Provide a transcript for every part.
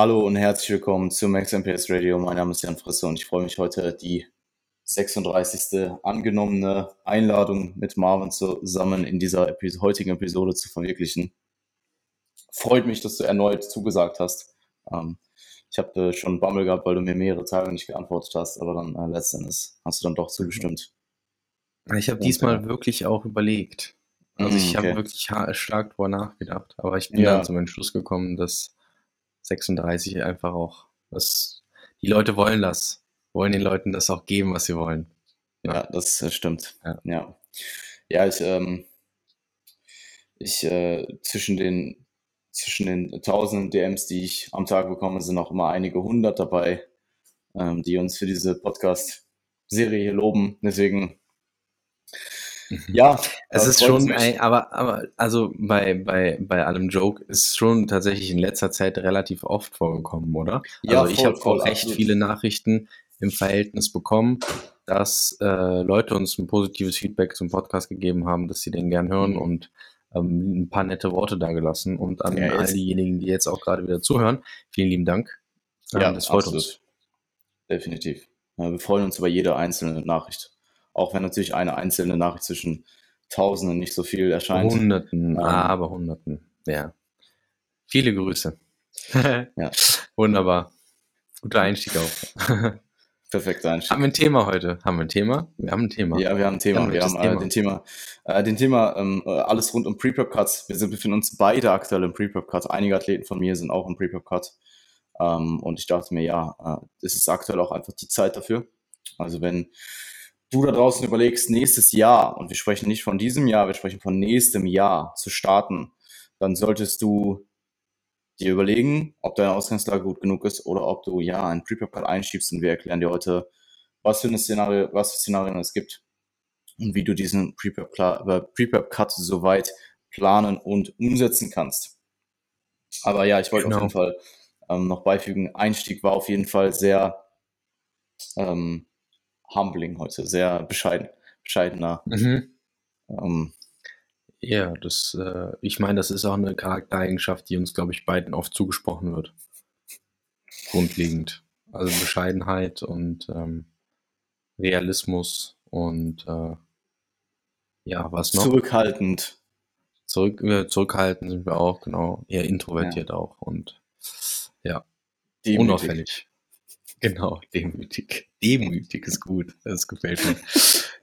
Hallo und herzlich willkommen zum Max MPS Radio. Mein Name ist Jan Frisse und ich freue mich heute, die 36. angenommene Einladung mit Marvin zusammen in dieser Epi heutigen Episode zu verwirklichen. Freut mich, dass du erneut zugesagt hast. Ähm, ich habe äh, schon Bammel gehabt, weil du mir mehrere Tage nicht geantwortet hast, aber dann äh, letztendlich hast du dann doch zugestimmt. Ich habe diesmal wirklich auch überlegt. Also ich mm, okay. habe wirklich stark darüber nachgedacht, aber ich bin ja. dann zum Entschluss gekommen, dass 36 einfach auch, was die Leute wollen das, wollen den Leuten das auch geben, was sie wollen. Ja, ja das äh, stimmt. Ja, ja, ja ich, ähm, ich äh, zwischen den zwischen den tausenden DMs, die ich am Tag bekomme, sind auch immer einige hundert dabei, ähm, die uns für diese Podcast-Serie hier loben. Deswegen. Ja, es ist schon, ein, aber, aber also bei, bei, bei allem Joke ist schon tatsächlich in letzter Zeit relativ oft vorgekommen, oder? Ja, also ich habe auch recht absolut. viele Nachrichten im Verhältnis bekommen, dass äh, Leute uns ein positives Feedback zum Podcast gegeben haben, dass sie den gern hören mhm. und ähm, ein paar nette Worte da gelassen. Und an ja, all diejenigen, die jetzt auch gerade wieder zuhören, vielen lieben Dank. Ähm, ja, das freut absolut. uns. Definitiv. Ja, wir freuen uns über jede einzelne Nachricht. Auch wenn natürlich eine einzelne Nachricht zwischen Tausenden nicht so viel erscheint. Hunderten, ähm, aber Hunderten, ja. Viele Grüße. ja. Wunderbar. Guter Einstieg auch. Perfekter Einstieg. Haben wir ein Thema heute? Haben wir ein Thema? Wir haben ein Thema. Ja, wir haben ein Thema. Ja, wir haben Thema. Äh, den Thema, äh, den Thema ähm, äh, alles rund um Pre-Prep-Cuts. Wir sind, befinden uns beide aktuell im Pre-Prep-Cut. Einige Athleten von mir sind auch im Pre-Prep-Cut. Ähm, und ich dachte mir, ja, äh, es ist aktuell auch einfach die Zeit dafür. Also wenn du da draußen überlegst, nächstes Jahr, und wir sprechen nicht von diesem Jahr, wir sprechen von nächstem Jahr zu starten, dann solltest du dir überlegen, ob deine Ausgangslage gut genug ist oder ob du ja ein Pre-Prep-Cut einschiebst und wir erklären dir heute, was für ein Szenario, was für Szenarien es gibt und wie du diesen Pre-Prep-Cut soweit planen und umsetzen kannst. Aber ja, ich wollte genau. auf jeden Fall ähm, noch beifügen, Einstieg war auf jeden Fall sehr ähm, humbling heute, sehr bescheiden, bescheidener. Mhm. Ähm, ja, das, äh, ich meine, das ist auch eine Charaktereigenschaft, die uns, glaube ich, beiden oft zugesprochen wird. Grundlegend. Also Bescheidenheit und ähm, Realismus und äh, ja, was noch? Zurückhaltend. Zurück, äh, zurückhaltend sind wir auch, genau. Eher introvertiert ja. auch und ja, Demütig. unauffällig. Genau, demütig. Demütig ist gut. Das gefällt mir.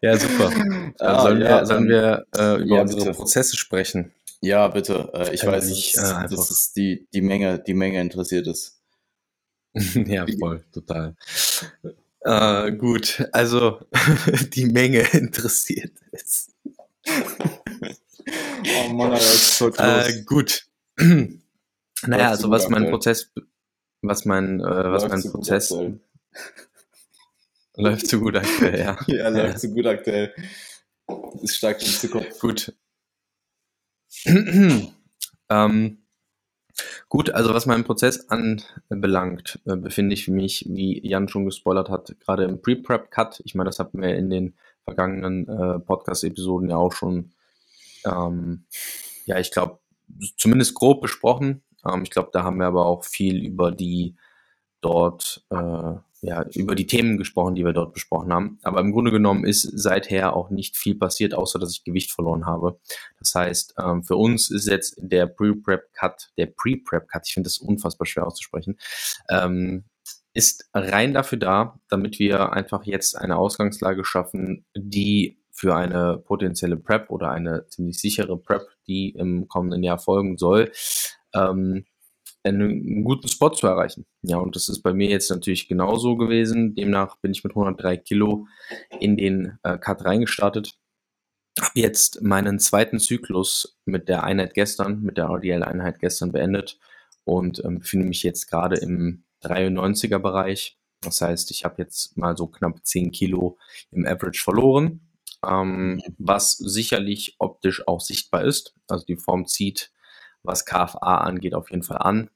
Ja, super. Ah, sollen, ja, wir, sollen wir äh, über ja, unsere bitte. Prozesse sprechen? Ja, bitte. Äh, ich weiß nicht, äh, dass es die, die Menge, die Menge interessiert ist. ja, voll, total. Äh, gut, also die Menge interessiert ist. oh Mann, das ist so groß. Äh, gut. naja, also was mein Prozess was mein, äh, was mein Prozess läuft zu gut aktuell, ja. Ja, läuft ja. zu gut aktuell. Ist stark in Zukunft. Gut. ähm, gut, also was meinen Prozess anbelangt, äh, befinde ich mich, wie Jan schon gespoilert hat, gerade im Pre-Prep-Cut. Ich meine, das hatten wir in den vergangenen äh, Podcast-Episoden ja auch schon, ähm, ja, ich glaube, zumindest grob besprochen. Ähm, ich glaube, da haben wir aber auch viel über die dort, äh, ja, über die Themen gesprochen, die wir dort besprochen haben. Aber im Grunde genommen ist seither auch nicht viel passiert, außer dass ich Gewicht verloren habe. Das heißt, ähm, für uns ist jetzt der Pre-Prep-Cut, der Pre-Prep-Cut, ich finde das unfassbar schwer auszusprechen, ähm, ist rein dafür da, damit wir einfach jetzt eine Ausgangslage schaffen, die für eine potenzielle Prep oder eine ziemlich sichere Prep, die im kommenden Jahr folgen soll, ähm, einen guten Spot zu erreichen. Ja, und das ist bei mir jetzt natürlich genauso gewesen. Demnach bin ich mit 103 Kilo in den äh, Cut reingestartet. Habe jetzt meinen zweiten Zyklus mit der Einheit gestern, mit der RDL-Einheit gestern beendet und ähm, befinde mich jetzt gerade im 93er Bereich. Das heißt, ich habe jetzt mal so knapp 10 Kilo im Average verloren, ähm, was sicherlich optisch auch sichtbar ist. Also die Form zieht was KFA angeht, auf jeden Fall an.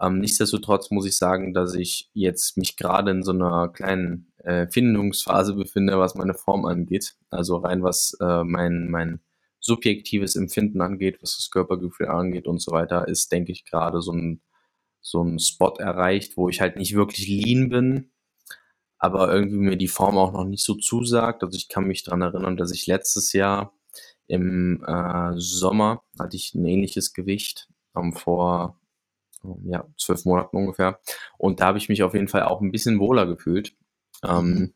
Ähm, nichtsdestotrotz muss ich sagen, dass ich jetzt mich gerade in so einer kleinen äh, Findungsphase befinde, was meine Form angeht. Also rein was äh, mein, mein subjektives Empfinden angeht, was das Körpergefühl angeht und so weiter, ist, denke ich, gerade so ein so einen Spot erreicht, wo ich halt nicht wirklich lean bin, aber irgendwie mir die Form auch noch nicht so zusagt. Also ich kann mich dran erinnern, dass ich letztes Jahr im äh, Sommer hatte ich ein ähnliches Gewicht, ähm, vor ja, zwölf Monaten ungefähr. Und da habe ich mich auf jeden Fall auch ein bisschen wohler gefühlt. Ähm,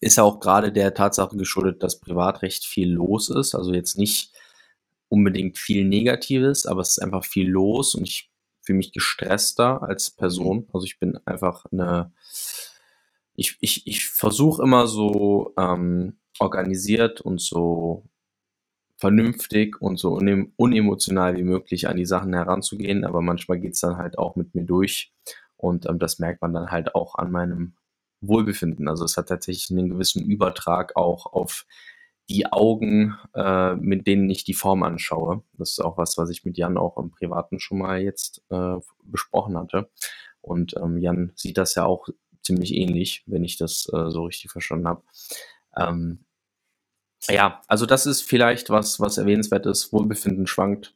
ist auch gerade der Tatsache geschuldet, dass privat recht viel los ist. Also jetzt nicht unbedingt viel Negatives, aber es ist einfach viel los und ich fühle mich gestresster als Person. Also ich bin einfach eine, ich, ich, ich versuche immer so ähm, organisiert und so vernünftig und so unemotional wie möglich an die Sachen heranzugehen, aber manchmal geht's dann halt auch mit mir durch und ähm, das merkt man dann halt auch an meinem Wohlbefinden. Also es hat tatsächlich einen gewissen Übertrag auch auf die Augen, äh, mit denen ich die Form anschaue. Das ist auch was, was ich mit Jan auch im Privaten schon mal jetzt äh, besprochen hatte. Und ähm, Jan sieht das ja auch ziemlich ähnlich, wenn ich das äh, so richtig verstanden habe. Ähm, ja, also das ist vielleicht was, was erwähnenswert ist. Wohlbefinden schwankt.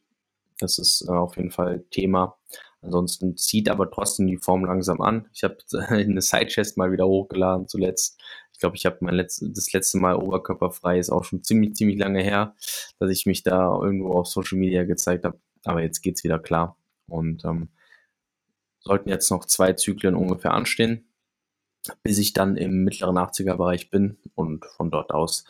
Das ist äh, auf jeden Fall Thema. Ansonsten zieht aber trotzdem die Form langsam an. Ich habe eine Sidechest mal wieder hochgeladen zuletzt. Ich glaube, ich habe mein letzt, das letzte Mal oberkörperfrei ist auch schon ziemlich, ziemlich lange her, dass ich mich da irgendwo auf Social Media gezeigt habe. Aber jetzt geht's wieder klar. Und ähm, sollten jetzt noch zwei Zyklen ungefähr anstehen, bis ich dann im mittleren 80er Bereich bin. Und von dort aus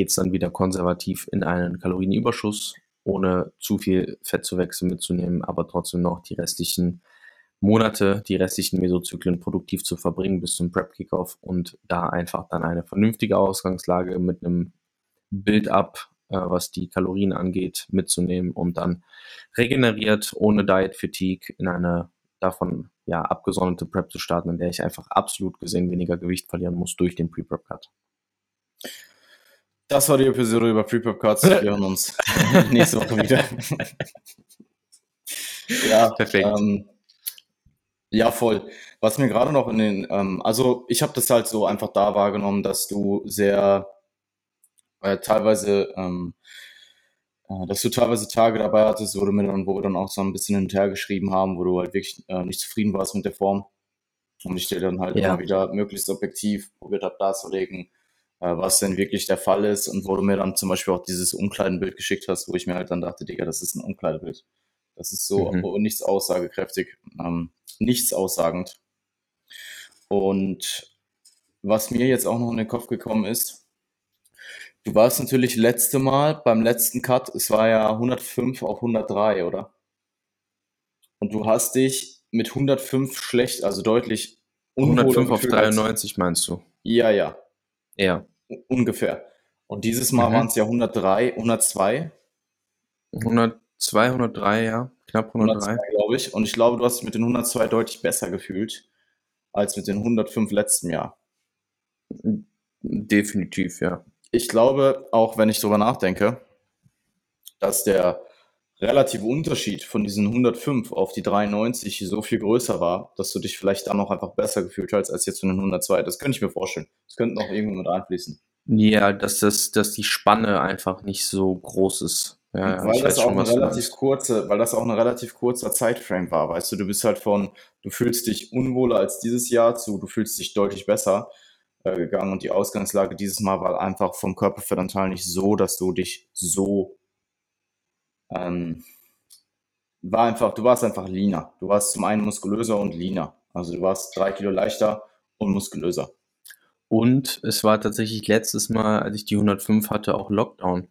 geht's dann wieder konservativ in einen Kalorienüberschuss ohne zu viel Fett zu wechseln mitzunehmen, aber trotzdem noch die restlichen Monate, die restlichen Mesozyklen produktiv zu verbringen bis zum Prep-Kickoff und da einfach dann eine vernünftige Ausgangslage mit einem Build-up, äh, was die Kalorien angeht, mitzunehmen und dann regeneriert, ohne Diet-Fatigue in eine davon ja abgesonderte Prep zu starten, in der ich einfach absolut gesehen weniger Gewicht verlieren muss durch den Pre-Prep-Cut. Das war die Episode über Prepop Cards. Wir hören uns nächste Woche wieder. ja, perfekt. Ähm, ja, voll. Was mir gerade noch in den, ähm, also ich habe das halt so einfach da wahrgenommen, dass du sehr äh, teilweise, ähm, äh, dass du teilweise Tage dabei hattest, wo, du mir dann, wo wir dann auch so ein bisschen hinterher geschrieben haben, wo du halt wirklich äh, nicht zufrieden warst mit der Form. Und ich dir dann halt ja. immer wieder möglichst objektiv probiert habe darzulegen, was denn wirklich der Fall ist und wo du mir dann zum Beispiel auch dieses Umkleidenbild geschickt hast, wo ich mir halt dann dachte, Digga, das ist ein Umkleidebild. Das ist so mhm. nichts aussagekräftig, ähm, nichts aussagend. Und was mir jetzt auch noch in den Kopf gekommen ist, du warst natürlich letzte Mal beim letzten Cut, es war ja 105 auf 103, oder? Und du hast dich mit 105 schlecht, also deutlich 105 auf 93 meinst du? Ja, ja. Ja. Ungefähr. Und dieses Mal mhm. waren es ja 103, 102. 102, 103, ja. Knapp 103. glaube ich. Und ich glaube, du hast dich mit den 102 deutlich besser gefühlt als mit den 105 letzten Jahr. Definitiv, ja. Ich glaube, auch wenn ich darüber nachdenke, dass der relative Unterschied von diesen 105 auf die 93 so viel größer war, dass du dich vielleicht dann noch einfach besser gefühlt hast als jetzt von den 102. Das könnte ich mir vorstellen. Das könnte noch irgendwo mit einfließen. Ja, dass, das, dass die Spanne einfach nicht so groß ist. Ja, weil das auch schon, eine relativ kurze, weil das auch ein relativ kurzer Zeitframe war, weißt du, du bist halt von, du fühlst dich unwohler als dieses Jahr zu, du fühlst dich deutlich besser äh, gegangen und die Ausgangslage dieses Mal war einfach vom Körperfettanteil nicht so, dass du dich so ähm, war einfach, du warst einfach leaner. Du warst zum einen muskulöser und leaner. Also du warst drei Kilo leichter und muskulöser. Und es war tatsächlich letztes Mal, als ich die 105 hatte, auch Lockdown.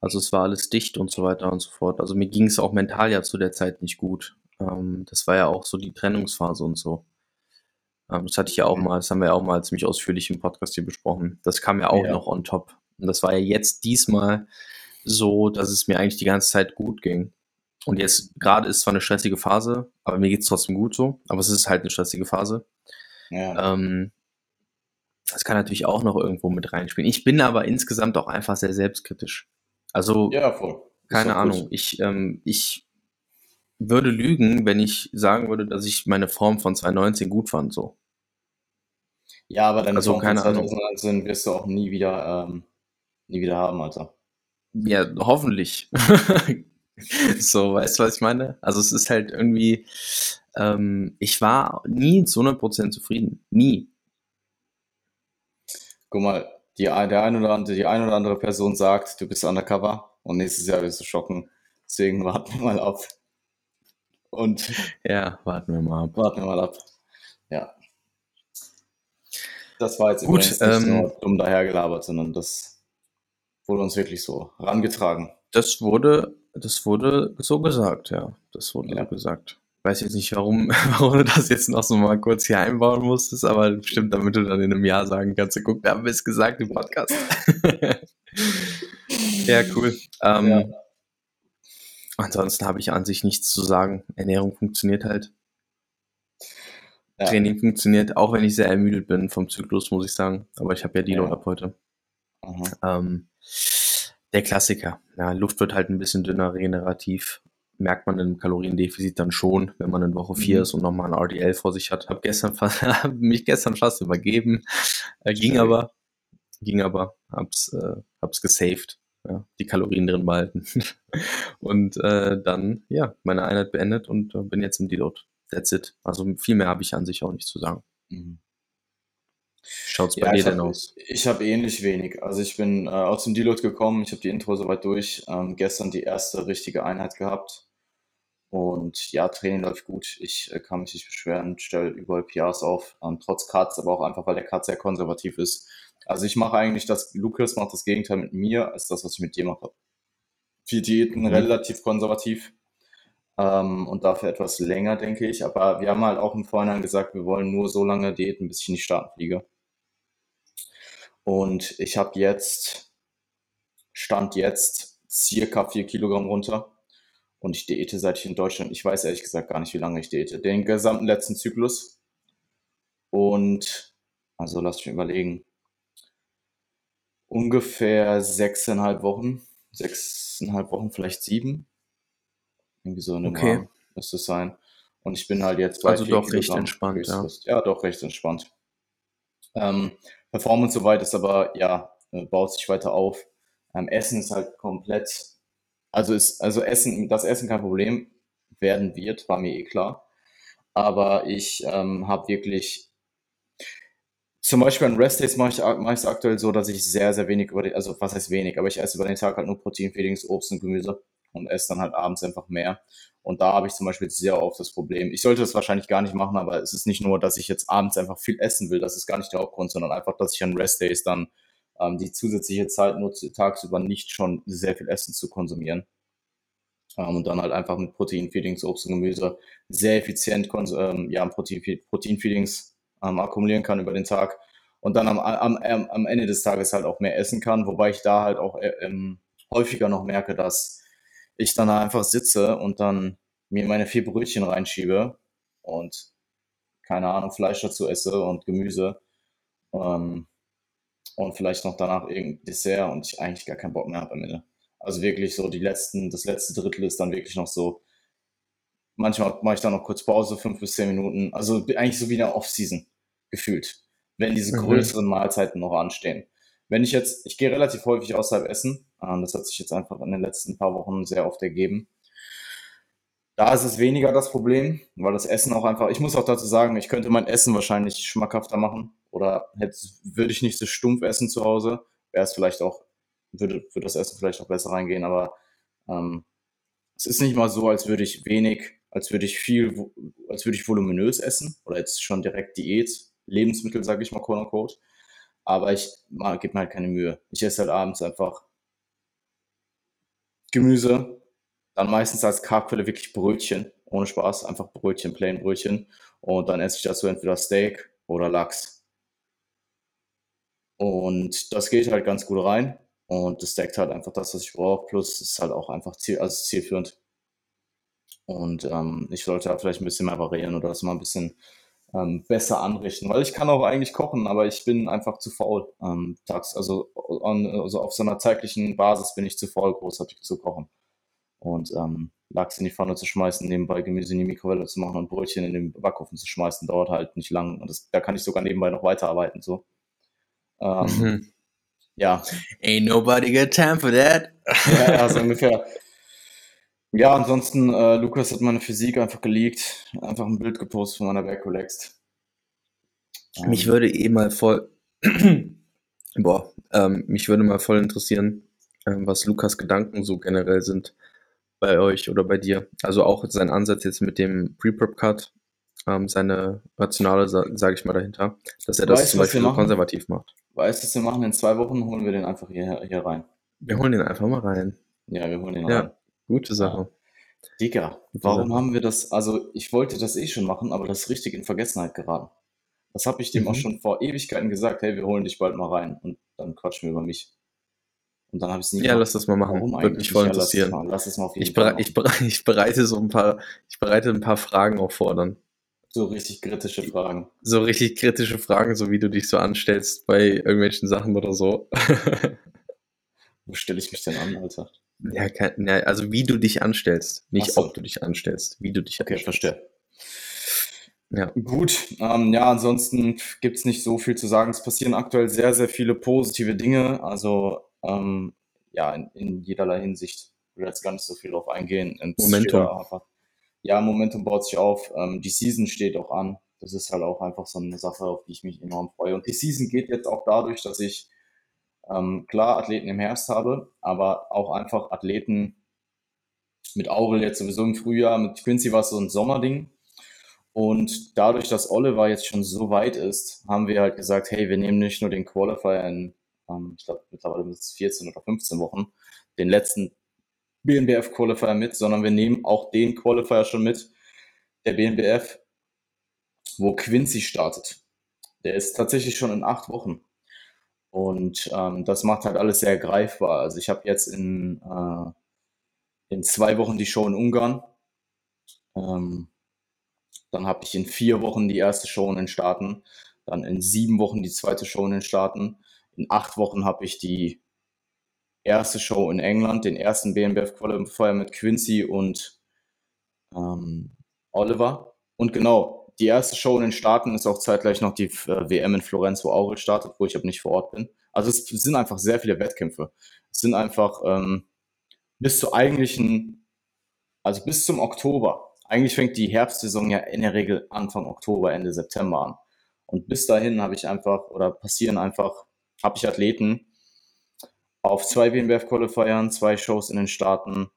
Also es war alles dicht und so weiter und so fort. Also mir ging es auch mental ja zu der Zeit nicht gut. Ähm, das war ja auch so die Trennungsphase und so. Ähm, das hatte ich ja auch mal, das haben wir ja auch mal ziemlich ausführlich im Podcast hier besprochen. Das kam ja auch ja. noch on top. Und das war ja jetzt diesmal so, dass es mir eigentlich die ganze Zeit gut ging. Und jetzt gerade ist zwar eine stressige Phase, aber mir geht es trotzdem gut so. Aber es ist halt eine stressige Phase. Ja. Ähm, das kann natürlich auch noch irgendwo mit reinspielen. Ich bin aber insgesamt auch einfach sehr selbstkritisch. Also, ja, voll. keine Ahnung. Ich, ähm, ich würde lügen, wenn ich sagen würde, dass ich meine Form von 2019 gut fand, so. Ja, aber deine also, Form keine von 2019 wirst du auch nie wieder, ähm, nie wieder haben, Alter. Ja, hoffentlich. so, weißt du, was ich meine? Also es ist halt irgendwie, ähm, ich war nie zu 100% zufrieden. Nie. Guck mal, die, der ein oder andere, die eine oder andere Person sagt, du bist undercover und nächstes Jahr wirst du schocken. Deswegen warten wir mal ab. Und ja, warten wir mal ab. Warten wir mal ab. Ja. Das war jetzt Gut, nicht ähm, nur dumm dahergelabert, sondern das wurde uns wirklich so rangetragen. Das wurde, das wurde so gesagt, ja. Das wurde ja. so gesagt. Ich weiß jetzt nicht, warum, warum du das jetzt noch so mal kurz hier einbauen musstest, aber bestimmt, damit du dann in einem Jahr sagen kannst, guck, wir haben es gesagt im Podcast. ja, cool. Ähm, ja. Ansonsten habe ich an sich nichts zu sagen. Ernährung funktioniert halt. Ja. Training funktioniert, auch wenn ich sehr ermüdet bin vom Zyklus, muss ich sagen. Aber ich habe ja Deload ja. ab heute. Ähm, der Klassiker. Ja, Luft wird halt ein bisschen dünner, regenerativ. Merkt man im Kaloriendefizit dann schon, wenn man in Woche 4 mhm. ist und nochmal ein RDL vor sich hat. Hab gestern fast, hab mich gestern fast übergeben. Äh, ging aber, ging aber, hab's, äh, hab's gesaved ja, die Kalorien drin behalten. und äh, dann, ja, meine Einheit beendet und äh, bin jetzt im Deload. That's it. Also viel mehr habe ich an sich auch nicht zu sagen. Mhm. Schaut's bei ja, dir denn hab, aus? Ich habe ähnlich wenig. Also ich bin äh, aus dem Deload gekommen, ich habe die Intro soweit durch. Ähm, gestern die erste richtige Einheit gehabt. Und ja, Training läuft gut. Ich äh, kann mich nicht beschweren, stelle überall PRs auf, ähm, trotz Cuts, aber auch einfach, weil der Cut sehr konservativ ist. Also ich mache eigentlich das, Lukas macht das Gegenteil mit mir, als das, was ich mit dir mache. Viel Diäten, mhm. relativ konservativ ähm, und dafür etwas länger, denke ich. Aber wir haben halt auch im Vorhinein gesagt, wir wollen nur so lange Diäten, bis ich in die Staaten fliege. Und ich habe jetzt, stand jetzt circa vier Kilogramm runter. Und ich diete seit ich in Deutschland, ich weiß ehrlich gesagt gar nicht, wie lange ich diete. Den gesamten letzten Zyklus. Und, also lass mich überlegen, ungefähr sechseinhalb Wochen, sechseinhalb Wochen, vielleicht sieben. Irgendwie so eine okay. Rahmen müsste es sein. Und ich bin halt jetzt bei Also doch recht entspannt, ja. Ja, doch recht entspannt. Ähm, Performance soweit ist aber, ja, äh, baut sich weiter auf. Ähm, Essen ist halt komplett, also ist, also Essen, das Essen kein Problem werden wird, war mir eh klar. Aber ich ähm, habe wirklich zum Beispiel an Rest-Days mache ich es aktuell so, dass ich sehr, sehr wenig über den, also was heißt wenig, aber ich esse über den Tag halt nur Protein-Feedings, Obst und Gemüse und esse dann halt abends einfach mehr. Und da habe ich zum Beispiel sehr oft das Problem. Ich sollte das wahrscheinlich gar nicht machen, aber es ist nicht nur, dass ich jetzt abends einfach viel essen will, das ist gar nicht der Hauptgrund, sondern einfach, dass ich an Rest-Days dann ähm, die zusätzliche Zeit nutze, tagsüber nicht schon sehr viel Essen zu konsumieren. Ähm, und dann halt einfach mit Protein-Feedings, Obst und Gemüse sehr effizient ähm, ja, Protein-Feedings ähm, akkumulieren kann über den Tag und dann am, am, am Ende des Tages halt auch mehr essen kann, wobei ich da halt auch äh, ähm, häufiger noch merke, dass ich dann einfach sitze und dann mir meine vier Brötchen reinschiebe und keine Ahnung, Fleisch dazu esse und Gemüse ähm, und vielleicht noch danach irgendein Dessert und ich eigentlich gar keinen Bock mehr habe am Ende. Also wirklich so die letzten, das letzte Drittel ist dann wirklich noch so, manchmal mache ich dann noch kurz Pause, fünf bis zehn Minuten, also eigentlich so wie eine Off-Season gefühlt, wenn diese mhm. größeren Mahlzeiten noch anstehen. Wenn ich jetzt, ich gehe relativ häufig außerhalb essen, ähm, das hat sich jetzt einfach in den letzten paar Wochen sehr oft ergeben. Da ist es weniger das Problem, weil das Essen auch einfach, ich muss auch dazu sagen, ich könnte mein Essen wahrscheinlich schmackhafter machen oder hätte, würde ich nicht so stumpf essen zu Hause, wäre es vielleicht auch, würde, würde das Essen vielleicht auch besser reingehen, aber ähm, es ist nicht mal so, als würde ich wenig, als würde ich viel, als würde ich voluminös essen oder jetzt schon direkt Diät, Lebensmittel, sage ich mal, quote unquote. Aber ich gebe mir halt keine Mühe. Ich esse halt abends einfach Gemüse, dann meistens als Carbquelle wirklich Brötchen, ohne Spaß, einfach Brötchen, plain Brötchen. Und dann esse ich dazu entweder Steak oder Lachs. Und das geht halt ganz gut rein. Und das deckt halt einfach das, was ich brauche. Plus ist halt auch einfach ziel, also zielführend. Und ähm, ich sollte halt vielleicht ein bisschen mehr variieren oder das mal ein bisschen ähm, besser anrichten. Weil ich kann auch eigentlich kochen, aber ich bin einfach zu faul ähm, tags. Also, on, also auf so einer zeitlichen Basis bin ich zu faul, großartig zu kochen. Und ähm, Lachs in die Pfanne zu schmeißen, nebenbei Gemüse in die Mikrowelle zu machen und Brötchen in den Backofen zu schmeißen, dauert halt nicht lang. Und das, da kann ich sogar nebenbei noch weiterarbeiten. So. Ähm, mhm. Ja. Ain't nobody got time for that. ja, also ungefähr. Ja, ansonsten, äh, Lukas hat meine Physik einfach geleakt, einfach ein Bild gepostet von meiner Back relaxed. Mich würde eh mal voll, boah, ähm, mich würde mal voll interessieren, ähm, was Lukas Gedanken so generell sind bei euch oder bei dir. Also auch sein Ansatz jetzt mit dem Pre-Prep-Cut, ähm, seine Rationale, sa sage ich mal dahinter, dass er das Weißt zum Beispiel so konservativ macht. Weißt du, was wir machen? In zwei Wochen holen wir den einfach hier, hier rein. Wir holen ihn einfach mal rein. Ja, wir holen den Ja. rein. Gute Sache. Digga, Gute warum Sache. haben wir das? Also, ich wollte das eh schon machen, aber das ist richtig in Vergessenheit geraten. Das habe ich dem Mhm. auch schon vor Ewigkeiten gesagt, hey, wir holen dich bald mal rein. Und dann quatschen wir über mich. Und dann habe ich es nie Ja, gemacht. lass das mal machen. Warum Würde mich voll Ja, interessieren. mal, lass es mal auf jeden Ich, bere machen. ich, bere ich bereite so ein paar, ich bereite ein paar Fragen auch vor dann. So richtig kritische Fragen. So richtig kritische Fragen, so wie du dich so anstellst bei irgendwelchen Sachen oder so. Wo stelle ich mich denn an, Alter? Ja, kein, ja, also wie du dich anstellst. Nicht so. ob du dich anstellst, wie du dich Okay, anstellst. verstehe. Ja. Gut, ähm, ja, ansonsten gibt es nicht so viel zu sagen. Es passieren aktuell sehr, sehr viele positive Dinge. Also ähm, ja, in, in jederlei Hinsicht. Ich will jetzt gar nicht so viel drauf eingehen. Es Momentum. ja, Momentum baut sich auf. Ähm, die Season steht auch an. Das ist halt auch einfach so eine Sache, auf die ich mich enorm freue. Und die Season geht jetzt auch dadurch, dass ich ähm, klar Athleten im Herbst habe, aber auch einfach Athleten mit Aurel jetzt sowieso im Frühjahr, mit Quincy war es so ein Sommerding. Und dadurch, dass Oliver jetzt schon so weit ist, haben wir halt gesagt, hey, wir nehmen nicht nur den Qualifier in, ähm, ich glaube, mittlerweile es 14 oder 15 Wochen, den letzten BNBF Qualifier mit, sondern wir nehmen auch den Qualifier schon mit, der BNBF, wo Quincy startet. Der ist tatsächlich schon in acht Wochen. Und ähm, das macht halt alles sehr greifbar. Also ich habe jetzt in, äh, in zwei Wochen die Show in Ungarn. Ähm, dann habe ich in vier Wochen die erste Show in den Staaten. Dann in sieben Wochen die zweite Show in den Staaten. In acht Wochen habe ich die erste Show in England, den ersten BNBF Qualifier mit Quincy und ähm, Oliver. Und genau, die erste Show in den Staaten ist auch zeitgleich noch die äh, WM in Florenz, wo Aurel startet, wo ich aber nicht vor Ort bin. Also es sind einfach sehr viele Wettkämpfe. Es sind einfach ähm, bis zur eigentlichen, also bis zum Oktober. Eigentlich fängt die Herbstsaison ja in der Regel Anfang Oktober, Ende September an. Und bis dahin habe ich einfach, oder passieren einfach, habe ich Athleten auf zwei WMBF Qualifiern, zwei Shows in den Staaten,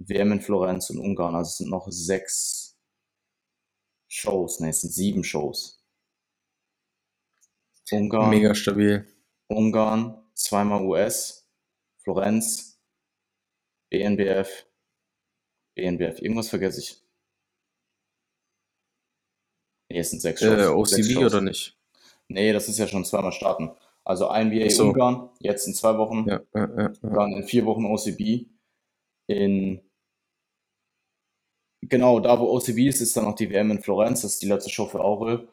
WM in Florenz und Ungarn. Also es sind noch sechs Shows, ne, es sind sieben Shows. Ungarn, Mega stabil. Ungarn, zweimal US, Florenz, BNBF, BNBF. Irgendwas vergesse ich. Nee, es sind sechs Shows. Äh, sechs OCB Shows. oder nicht? Nee, das ist ja schon zweimal starten. Also NBA so. Ungarn, jetzt in zwei Wochen, ja, ja, ja. dann in vier Wochen OCB. In genau, da wo OCB ist, ist dann noch die WM in Florenz, das ist die letzte Show für Aurel.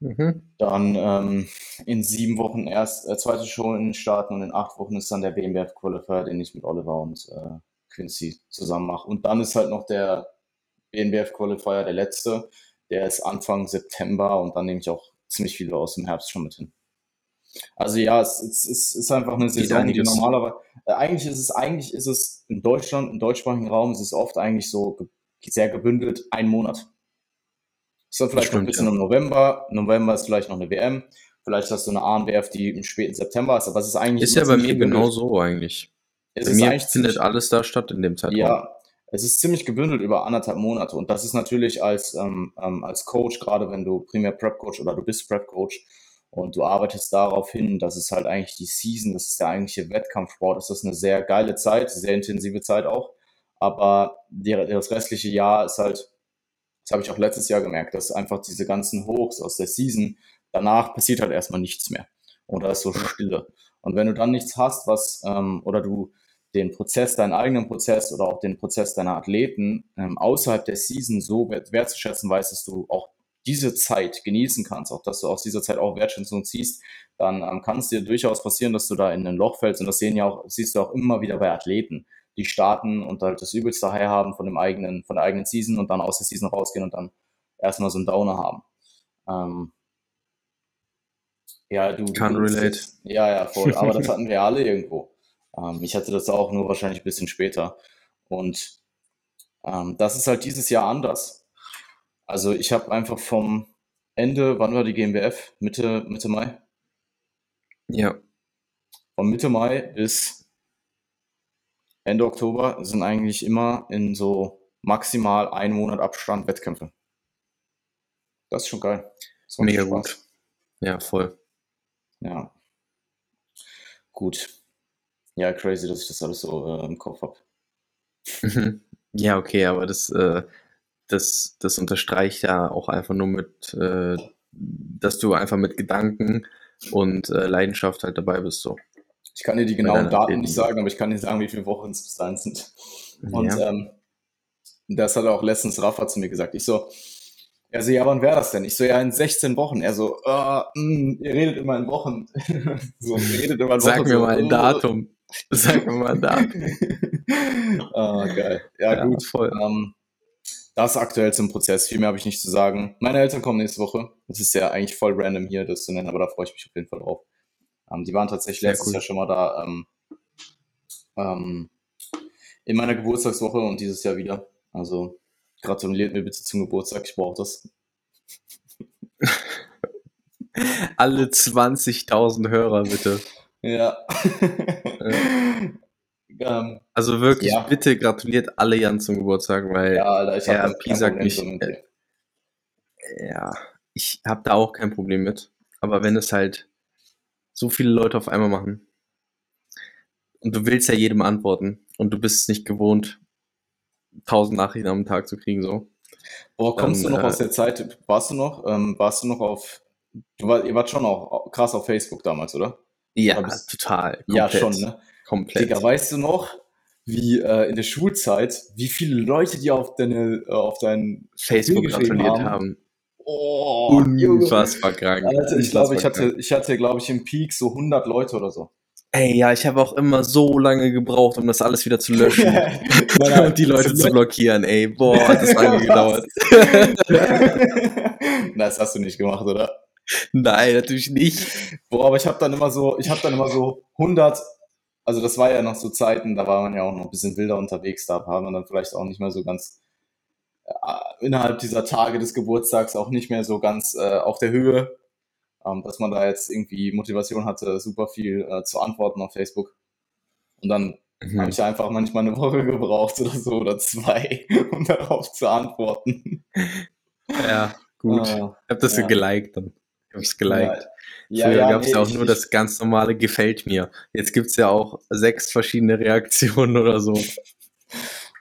Mhm. Dann ähm, in sieben Wochen erst äh, zweite Show in den Staaten und in acht Wochen ist dann der BMBF Qualifier, den ich mit Oliver und äh, Quincy zusammen mache. Und dann ist halt noch der BNBF Qualifier, der letzte, der ist Anfang September und dann nehme ich auch ziemlich viele aus dem Herbst schon mit hin. Also ja, es, es, es ist einfach eine Saison, die normalerweise, äh, eigentlich ist es, eigentlich ist es in Deutschland, im deutschsprachigen Raum, ist es oft eigentlich so sehr gebündelt, ein Monat. Ist dann vielleicht noch ein stimmt, bisschen ja. im November. November ist vielleicht noch eine WM. Vielleicht hast du eine ANWF, die im späten September ist, aber es ist eigentlich Ist ja bei mir gebündelt. genau so eigentlich. Es Bei ist mir eigentlich findet alles da statt in dem Zeitraum. ja, es ist ziemlich gebündelt über anderthalb Monate und das ist natürlich als, ähm, ähm, als Coach, gerade wenn du primär Prep-Coach oder du bist Prep-Coach und du arbeitest darauf hin, dass es halt eigentlich die Season, das ist der eigentliche Wettkampfsport, ist das eine sehr geile Zeit, sehr intensive Zeit auch, aber die, das restliche Jahr ist halt, das habe ich auch letztes Jahr gemerkt, dass einfach diese ganzen Hochs aus der Season, danach passiert halt erstmal nichts mehr und da ist so Stille. Und wenn du dann nichts hast, was, ähm, oder du den Prozess, deinen eigenen Prozess oder auch den Prozess deiner Athleten ähm, außerhalb der Season so wert, wertzuschätzen weißt, dass du auch diese Zeit genießen kannst, auch dass du aus dieser Zeit auch Wertschätzung ziehst, dann ähm, kann es dir durchaus passieren, dass du da in ein Loch fällst. Und das sehen ja auch, siehst du auch immer wieder bei Athleten, die starten und halt das übelste High haben von dem eigenen, von der eigenen Season und dann aus der Season rausgehen und dann erstmal so einen Downer haben. Ähm, ja, du, willst relate. Ja, ja, voll. Aber das hatten wir alle irgendwo. Ähm, ich hatte das auch nur wahrscheinlich ein bisschen später. Und Ähm, das ist halt dieses Jahr anders. Also ich habe einfach vom Ende, wann war die GmbF? Mitte, Mitte Mai? Ja. Von Mitte Mai bis Ende Oktober sind eigentlich immer in so maximal einen Monat Abstand Wettkämpfe. Das ist schon geil. Mega gut. Ja, voll. Ja. Gut. Ja, crazy, dass ich das alles so äh, im Kopf habe. ja, okay, aber das, äh, das, das unterstreicht ja auch einfach nur mit, äh, dass du einfach mit Gedanken und äh, Leidenschaft halt dabei bist. So. Ich kann dir die genauen Daten nicht sagen, aber ich kann dir sagen, wie viele Wochen es bis dahin sind. Und ja. ähm, das hat auch letztens Rafa zu mir gesagt. Ich so, er so, ja, wann wäre das denn? Ich so, ja, in 16 Wochen. Er so, äh, mh, mm, ihr redet immer in Wochen. so, ihr redet immer in Wochen. Sag mir so, mal ein. Datum. Sag mir mal ein Datum. ah, geil. Ja, ja gut. Voll. Ähm, das aktuell zum Prozess. Viel mehr habe ich nicht zu sagen. Meine Eltern kommen nächste Woche. Das ist ja eigentlich voll random hier, das zu nennen, aber da freue ich mich auf jeden Fall drauf. Ähm, die waren tatsächlich Sehr letztes cool. Jahr schon mal da ähm, ähm, in meiner Geburtstagswoche und dieses Jahr wieder. Also gratuliert mir bitte zum Geburtstag, ich brauche das. Alle 20.000 Hörer bitte. Ja. ähm, also wirklich, ja. bitte gratuliert alle Jan zum Geburtstag, weil ja, Alter, ich er Pi sagt mich. Äh, ja, ich habe da auch kein Problem mit. Aber wenn es halt so viele Leute auf einmal machen und du willst ja jedem antworten und du bist es nicht gewohnt, tausend Nachrichten am Tag zu kriegen, so. Boah, kommst dann, du noch äh, aus der Zeit, warst du noch, ähm, warst du noch auf, du war, ihr wart schon auch krass auf Facebook damals, oder? Ja, bist, total. Komplett, ja, schon, ne? Komplett. Digga, weißt du noch, wie äh, in der Schulzeit, wie viele Leute die auf deine, äh, auf dein Facebook gratuliert haben? haben. Oh, Unfassbar krank. Alter, ich glaube, ich hatte, ich hatte, glaube ich, im Peak so 100 Leute oder so. Ey, ja, ich habe auch immer so lange gebraucht, um das alles wieder zu löschen und die Leute zu blockieren. Ey, boah, hat das lange gedauert. das hast du nicht gemacht, oder? Nein, natürlich nicht. Boah, aber ich habe dann immer so, ich habe dann immer so 100, also das war ja noch so Zeiten, da war man ja auch noch ein bisschen wilder unterwegs, da haben wir dann vielleicht auch nicht mehr so ganz innerhalb dieser Tage des Geburtstags auch nicht mehr so ganz äh, auf der Höhe ähm, dass man da jetzt irgendwie Motivation hatte, super viel äh, zu antworten auf Facebook. Und dann mhm. habe ich einfach manchmal eine Woche gebraucht oder so oder zwei, um darauf zu antworten. Ja, gut. Äh, ich habe das ja. geliked dann. Ich habe es geliked. Ja. Früher ja, gab es nee, ja auch nur das ganz normale Gefällt mir. Jetzt gibt es ja auch sechs verschiedene Reaktionen oder so.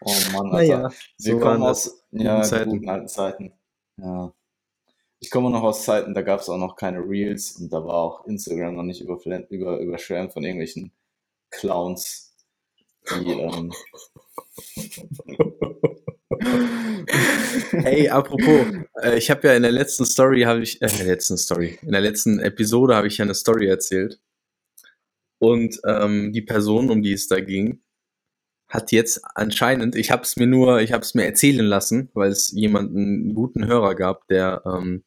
Oh Mann, Alter. Naja, wir so kommen aus ja, Zeiten. guten alten Zeiten. Ja. Ich komme noch aus Zeiten, da gab es auch noch keine Reels und da war auch Instagram noch nicht über, über, überschwemmt von irgendwelchen Clowns, die. Ähm hey, apropos, äh, ich habe ja in der letzten Story, habe ich, äh, in der letzten Story, in der letzten Episode habe ich ja eine Story erzählt. Und ähm, die Person, um die es da ging, hat jetzt anscheinend, ich habe es mir nur, ich habe es mir erzählen lassen, weil es jemanden einen guten Hörer gab, der ähm,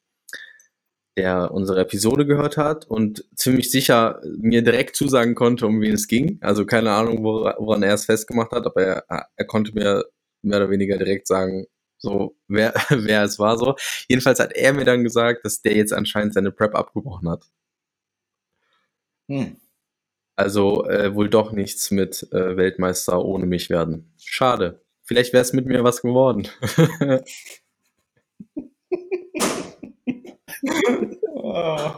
der unsere Episode gehört hat und ziemlich sicher mir direkt zusagen konnte, um wen es ging. Also keine Ahnung, woran er es festgemacht hat, aber er, er konnte mir mehr oder weniger direkt sagen, so wer, wer es war so. Jedenfalls hat er mir dann gesagt, dass der jetzt anscheinend seine Prep abgebrochen hat. Hm. Also äh, wohl doch nichts mit äh, Weltmeister ohne mich werden. Schade. Vielleicht wäre es mit mir was geworden. oh,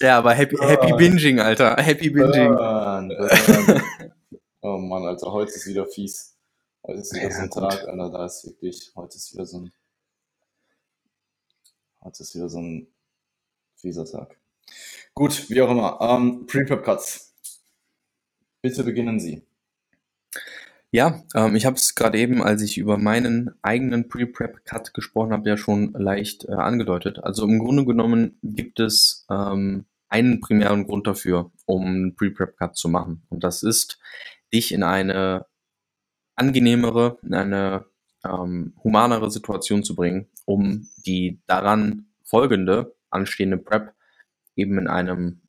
ja, aber happy, happy Binging, Alter. Happy Binging. oh Mann, Alter, heute ist wieder fies. Heute ist wieder ja, so ein gut. Tag, Alter, da ist wirklich, heute ist wieder so ein, heute ist wieder so ein fieser Tag. Gut, wie auch immer. Ähm, Pre-Prep-Cuts. Bitte beginnen Sie. Ja, ähm, ich habe es gerade eben, als ich über meinen eigenen Pre-Prep-Cut gesprochen habe, ja schon leicht äh, angedeutet. Also im Grunde genommen gibt es ähm, einen primären Grund dafür, um einen Pre-Prep-Cut zu machen. Und das ist, dich in eine angenehmere, in eine ähm, humanere Situation zu bringen, um die daran folgende, anstehende Prep eben in einem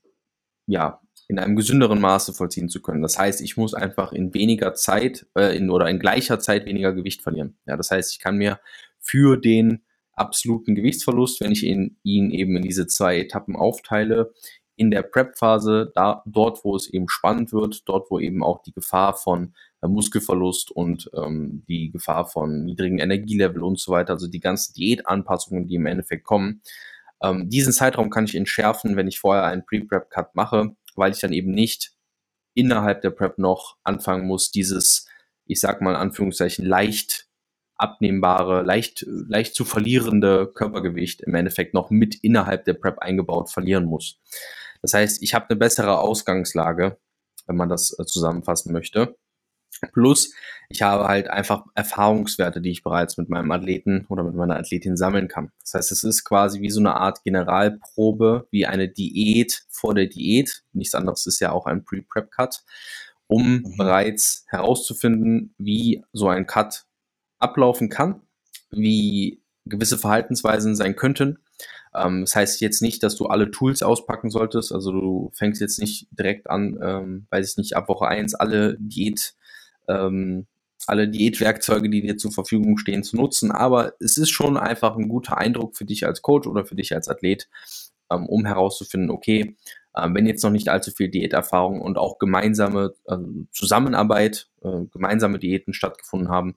ja, in einem gesünderen Maße vollziehen zu können. Das heißt, ich muss einfach in weniger Zeit äh, in, oder in gleicher Zeit weniger Gewicht verlieren. Ja, das heißt, ich kann mir für den absoluten Gewichtsverlust, wenn ich ihn, ihn eben in diese zwei Etappen aufteile, in der Prep-Phase, da, dort, wo es eben spannend wird, dort, wo eben auch die Gefahr von äh, Muskelverlust und ähm, die Gefahr von niedrigen Energielevel und so weiter, also die ganzen Diätanpassungen, die im Endeffekt kommen, ähm, diesen Zeitraum kann ich entschärfen, wenn ich vorher einen Pre-Prep-Cut mache, weil ich dann eben nicht innerhalb der Prep noch anfangen muss, dieses, ich sag mal in Anführungszeichen, leicht abnehmbare, leicht, leicht zu verlierende Körpergewicht im Endeffekt noch mit innerhalb der Prep eingebaut verlieren muss. Das heißt, ich habe eine bessere Ausgangslage, wenn man das äh, zusammenfassen möchte. Plus, ich habe halt einfach Erfahrungswerte, die ich bereits mit meinem Athleten oder mit meiner Athletin sammeln kann. Das heißt, es ist quasi wie so eine Art Generalprobe, wie eine Diät vor der Diät. Nichts anderes ist ja auch ein Pre-Prep-Cut, um mhm. bereits herauszufinden, wie so ein Cut ablaufen kann, wie gewisse Verhaltensweisen sein könnten. Ähm, das heißt jetzt nicht, dass du alle Tools auspacken solltest. Also du fängst jetzt nicht direkt an, ähm, weiß ich nicht, ab Woche eins alle Diät ähm, alle Diätwerkzeuge, die dir zur Verfügung stehen, zu nutzen. Aber es ist schon einfach ein guter Eindruck für dich als Coach oder für dich als Athlet, ähm, um herauszufinden, okay, äh, wenn jetzt noch nicht allzu viel Diäterfahrung und auch gemeinsame äh, Zusammenarbeit, äh, gemeinsame Diäten stattgefunden haben,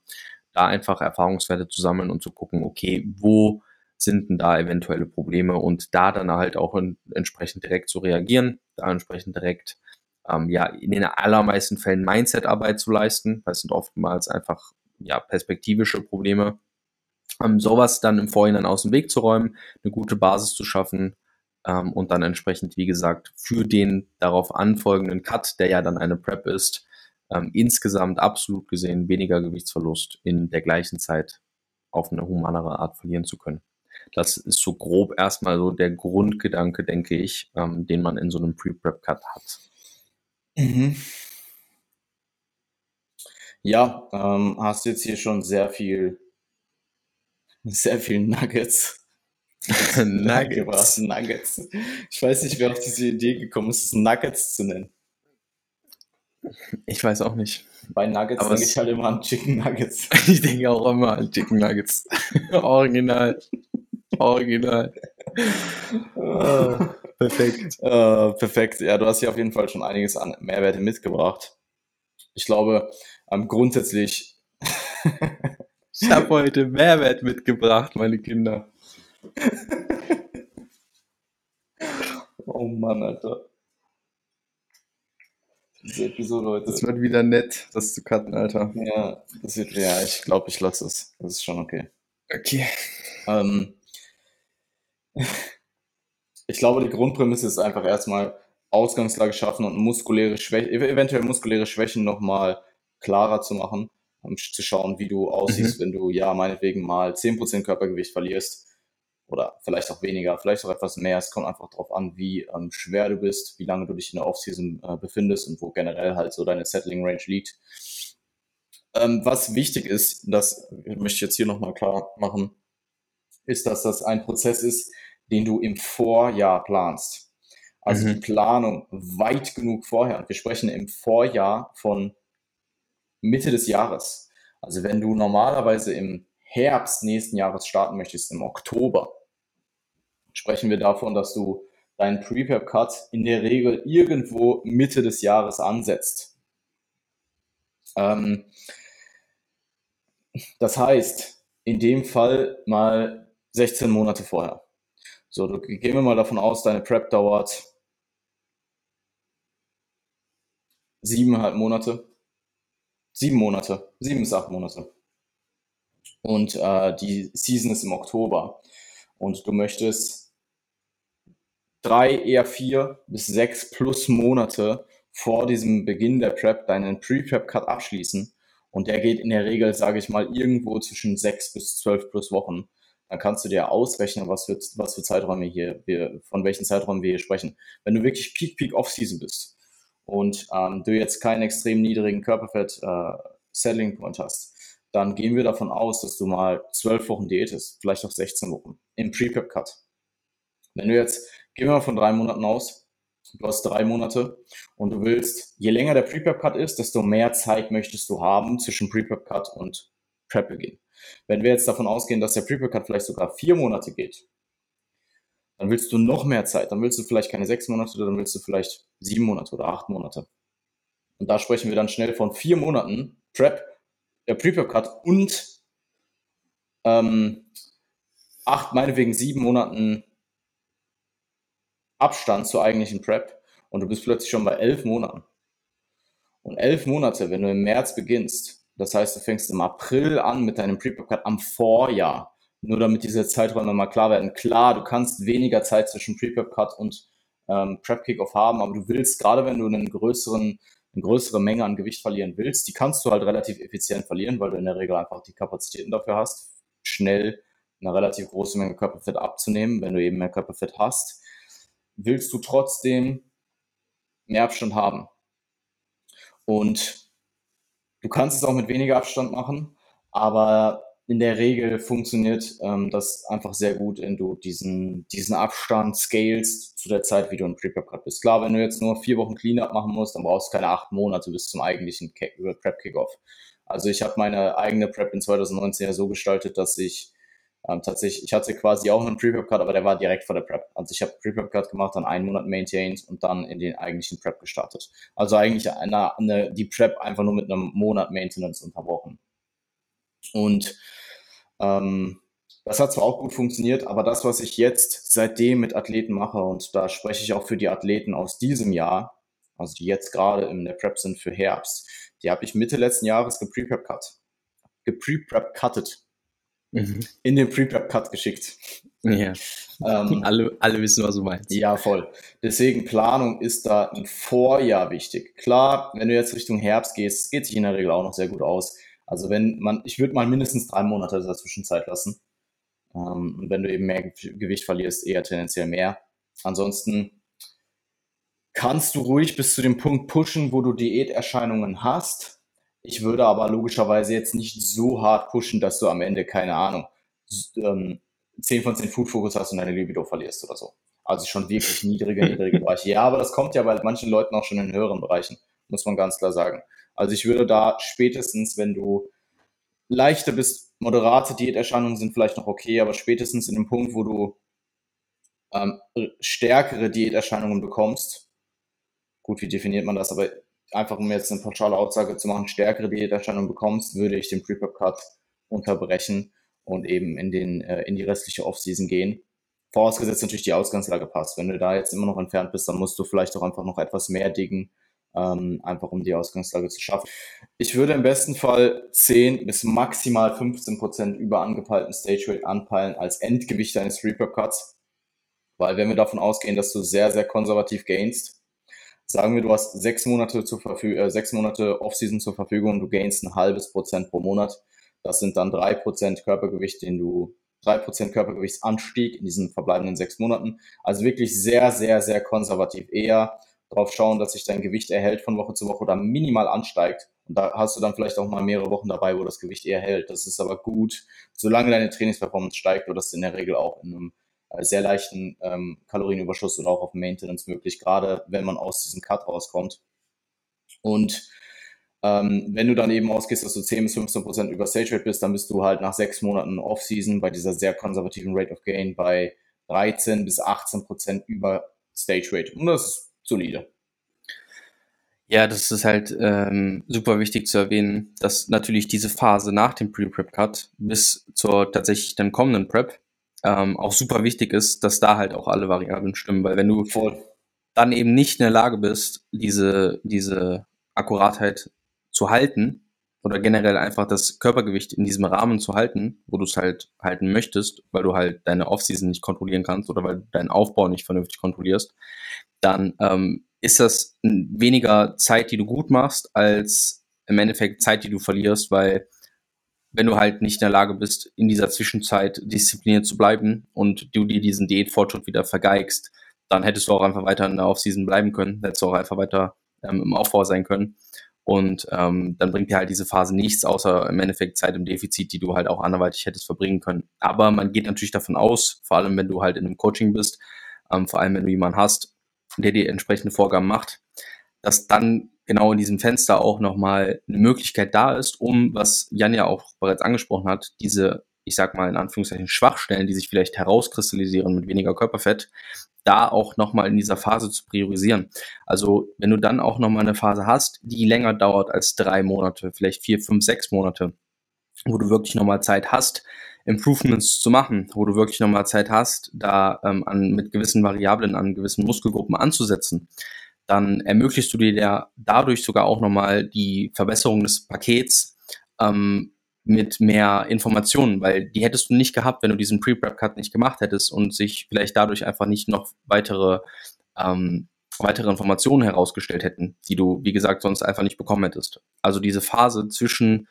da einfach Erfahrungswerte zu sammeln und zu gucken, okay, wo sind denn da eventuelle Probleme und da dann halt auch in, entsprechend direkt zu reagieren, da entsprechend direkt ähm, ja in den allermeisten Fällen Mindset-Arbeit zu leisten. Das sind oftmals einfach ja perspektivische Probleme. Ähm, sowas dann im Vorhinein aus dem Weg zu räumen, eine gute Basis zu schaffen ähm, und dann entsprechend, wie gesagt, für den darauf anfolgenden Cut, der ja dann eine Prep ist, ähm, insgesamt absolut gesehen weniger Gewichtsverlust in der gleichen Zeit auf eine humanere Art verlieren zu können. Das ist so grob erstmal so der Grundgedanke, denke ich, ähm, den man in so einem Pre-Prep-Cut hat. Mhm. Ja, ähm, hast jetzt hier schon sehr viel, sehr viel Nuggets. Nuggets. Nuggets. Ich weiß nicht, wer auf diese Idee gekommen ist, es Nuggets zu nennen. Ich weiß auch nicht. Bei Nuggets Aber denke ich halt immer an Chicken Nuggets. Ich denke auch immer an Chicken Nuggets. Original. Original. Perfekt. Äh, perfekt. Ja, du hast hier auf jeden Fall schon einiges an Mehrwerte mitgebracht. Ich glaube, ähm, grundsätzlich, Ich habe heute Mehrwert mitgebracht, meine Kinder. oh Mann, Alter. Diese Episode heute. Das wird wieder nett, das zu cutten, Alter. ja, das wird, ja, ich glaube, ich lasse es. Das ist schon okay. Okay. Ähm, ich glaube, die Grundprämisse ist einfach erstmal Ausgangslage schaffen und muskuläre Schwächen, eventuell muskuläre Schwächen nochmal klarer zu machen, um zu schauen, wie du aussiehst, wenn du ja meinetwegen mal 10% Körpergewicht verlierst oder vielleicht auch weniger, vielleicht auch etwas mehr. Es kommt einfach darauf an, wie ähm, schwer du bist, wie lange du dich in der Offseason äh, befindest und wo generell halt so deine Settling Range liegt. Ähm, was wichtig ist, das möchte ich jetzt hier nochmal klar machen, ist, dass das ein Prozess ist, den du im Vorjahr planst. Also Mhm. die Planung weit genug vorher. Und wir sprechen im Vorjahr von Mitte des Jahres. Also wenn du normalerweise im Herbst nächsten Jahres starten möchtest, im Oktober, sprechen wir davon, dass du deinen Prepare-Cut in der Regel irgendwo Mitte des Jahres ansetzt. Ähm, das heißt, in dem Fall mal 16 Monate vorher. So, du, gehen wir mal davon aus, deine Prep dauert siebeneinhalb Monate. Sieben Monate. Sieben bis acht Monate. Und äh, die Season ist im Oktober. Und du möchtest drei, eher vier bis sechs plus Monate vor diesem Beginn der Prep deinen Pre-Prep-Cut abschließen. Und der geht in der Regel, sage ich mal, irgendwo zwischen sechs bis zwölf plus Wochen. Dann kannst du dir ausrechnen, was für, was für Zeiträume hier, wir, von welchen Zeiträumen wir hier sprechen. Wenn du wirklich Peak, Peak Off-Season bist und ähm, du jetzt keinen extrem niedrigen Körperfett äh, Settling Point hast, dann gehen wir davon aus, dass du mal zwölf Wochen diätest, vielleicht auch 16 Wochen im Pre-Prep Cut. Wenn du jetzt, gehen wir mal von drei Monaten aus, du hast drei Monate und du willst, je länger der Pre-Prep-Cut ist, desto mehr Zeit möchtest du haben zwischen Pre-Prep-Cut und Prep-Beginn. Wenn wir jetzt davon ausgehen, dass der Pre-Prep-Cut vielleicht sogar vier Monate geht, dann willst du noch mehr Zeit. Dann willst du vielleicht keine sechs Monate, dann willst du vielleicht sieben Monate oder acht Monate. Und da sprechen wir dann schnell von vier Monaten Prep, der Pre-Prep-Cut und ähm, acht, meinetwegen sieben Monaten Abstand zur eigentlichen Prep und du bist plötzlich schon bei elf Monaten. Und elf Monate, wenn du im März beginnst, das heißt, du fängst im April an mit deinem Pre-Prep-Cut am Vorjahr, nur damit diese Zeiträume mal klar werden. Klar, du kannst weniger Zeit zwischen Pre-Prep-Cut und ähm, Prep-Kickoff haben, aber du willst, gerade wenn du einen größeren, eine größere Menge an Gewicht verlieren willst, die kannst du halt relativ effizient verlieren, weil du in der Regel einfach die Kapazitäten dafür hast, schnell eine relativ große Menge Körperfett abzunehmen, wenn du eben mehr Körperfett hast willst du trotzdem mehr Abstand haben. Und du kannst es auch mit weniger Abstand machen, aber in der Regel funktioniert ähm, das einfach sehr gut, wenn du diesen, diesen Abstand scalest zu der Zeit, wie du in Pre-Prep bist. Klar, wenn du jetzt nur vier Wochen Cleanup machen musst, dann brauchst du keine acht Monate bis zum eigentlichen Prep-Kickoff. Also ich habe meine eigene Prep in 2019 ja so gestaltet, dass ich ähm, tatsächlich, ich hatte quasi auch einen Pre-Prep-Cut, aber der war direkt vor der Prep. Also ich habe Pre-Prep-Cut gemacht, dann einen Monat maintained und dann in den eigentlichen Prep gestartet. Also eigentlich eine, eine, die Prep einfach nur mit einem Monat Maintenance unterbrochen. Und ähm, das hat zwar auch gut funktioniert, aber das, was ich jetzt seitdem mit Athleten mache, und da spreche ich auch für die Athleten aus diesem Jahr, also die jetzt gerade in der Prep sind für Herbst, die habe ich Mitte letzten Jahres gepre-prep-cut. Gepre-prep-cuttet mhm. in den Pre-Prep-Cut geschickt. Ja. Ähm, alle, alle wissen, was du meinst. Ja, voll. Deswegen Planung ist da ein Vorjahr wichtig. Klar, wenn du jetzt Richtung Herbst gehst, geht sich in der Regel auch noch sehr gut aus. Also wenn man, ich würde mal mindestens drei Monate dazwischen Zeit lassen. Ähm, wenn du eben mehr Gewicht verlierst, eher tendenziell mehr. Ansonsten kannst du ruhig bis zu dem Punkt pushen, wo du Diäterscheinungen hast ich würde aber logischerweise jetzt nicht so hart pushen, dass du am Ende, keine Ahnung, ähm, 10 von 10 Food Focus hast und deine Libido verlierst oder so. Also schon wirklich niedrige, niedrige Bereiche. Ja, aber das kommt ja bei manchen Leuten auch schon in höheren Bereichen, muss man ganz klar sagen. Also ich würde da spätestens, wenn du leichte bis moderate Diäterscheinungen sind vielleicht noch okay, aber spätestens in dem Punkt, wo du ähm, stärkere Diäterscheinungen bekommst, gut, wie definiert man das, aber einfach um jetzt eine pauschale Aussage zu machen, stärkere Diäterscheinungen bekommst, würde ich den Pre-Prep-Cut unterbrechen und eben in, den, äh, in die restliche Offseason gehen. Vorausgesetzt natürlich die Ausgangslage passt. Wenn du da jetzt immer noch entfernt bist, dann musst du vielleicht auch einfach noch etwas mehr diggen, ähm, einfach um die Ausgangslage zu schaffen. Ich würde im besten Fall 10 bis maximal 15 Prozent über angepeilten Stage Rate anpeilen als Endgewicht deines Pre-Prep Cuts. Weil wenn wir davon ausgehen, dass du sehr, sehr konservativ gainst, Sagen wir, du hast sechs Monate zur Verfügung, äh, sechs Monate Offseason zur Verfügung, du gainst ein halbes Prozent pro Monat. Das sind dann drei Prozent Körpergewicht, den du drei Prozent Körpergewichtsanstieg in diesen verbleibenden sechs Monaten. Also wirklich sehr, sehr, sehr konservativ. Eher darauf schauen, dass sich dein Gewicht erhält von Woche zu Woche oder minimal ansteigt. Und da hast du dann vielleicht auch mal mehrere Wochen dabei, wo das Gewicht eher hält. Das ist aber gut, solange deine Trainingsperformance steigt, wird das in der Regel auch in einem sehr leichten ähm, Kalorienüberschuss oder auch auf Maintenance möglich, gerade wenn man aus diesem Cut rauskommt. Und ähm, wenn du dann eben ausgehst, dass du 10 bis 15 Prozent über Stage Rate bist, dann bist du halt nach sechs Monaten Off-Season bei dieser sehr konservativen Rate of Gain bei 13 bis 18 Prozent über Stage Rate. Und das ist solide. Ja, das ist halt ähm, super wichtig zu erwähnen, dass natürlich diese Phase nach dem Pre-Prep-Cut bis zur tatsächlich dann kommenden Prep ähm, auch super wichtig ist, dass da halt auch alle Variablen stimmen, weil wenn du Voll. dann eben nicht in der Lage bist, diese, diese Akkuratheit zu halten oder generell einfach das Körpergewicht in diesem Rahmen zu halten, wo du es halt halten möchtest, weil du halt deine Offseason nicht kontrollieren kannst oder weil du deinen Aufbau nicht vernünftig kontrollierst, dann ähm, ist das weniger Zeit, die du gut machst, als im Endeffekt Zeit, die du verlierst, weil wenn du halt nicht in der Lage bist, in dieser Zwischenzeit diszipliniert zu bleiben und du dir diesen Diätfortschritt wieder vergeigst, dann hättest du auch einfach weiter in der Offseason bleiben können, hättest du auch einfach weiter ähm, im Aufbau sein können. Und ähm, dann bringt dir halt diese Phase nichts, außer im Endeffekt Zeit im Defizit, die du halt auch anderweitig hättest verbringen können. Aber man geht natürlich davon aus, vor allem wenn du halt in einem Coaching bist, ähm, vor allem wenn du jemanden hast, der die entsprechende Vorgaben macht, dass dann genau in diesem Fenster auch nochmal eine Möglichkeit da ist, um, was Jan ja auch bereits angesprochen hat, diese, ich sag mal in Anführungszeichen, Schwachstellen, die sich vielleicht herauskristallisieren mit weniger Körperfett, da auch nochmal in dieser Phase zu priorisieren. Also wenn du dann auch nochmal eine Phase hast, die länger dauert als drei Monate, vielleicht vier, fünf, sechs Monate, wo du wirklich nochmal Zeit hast, Improvements zu machen, wo du wirklich nochmal Zeit hast, da ähm, an, mit gewissen Variablen an gewissen Muskelgruppen anzusetzen, dann ermöglichst du dir ja dadurch sogar auch nochmal die Verbesserung des Pakets ähm, mit mehr Informationen, weil die hättest du nicht gehabt, wenn du diesen Pre-Prep-Cut nicht gemacht hättest und sich vielleicht dadurch einfach nicht noch weitere, ähm, weitere Informationen herausgestellt hätten, die du, wie gesagt, sonst einfach nicht bekommen hättest. Also diese Phase zwischen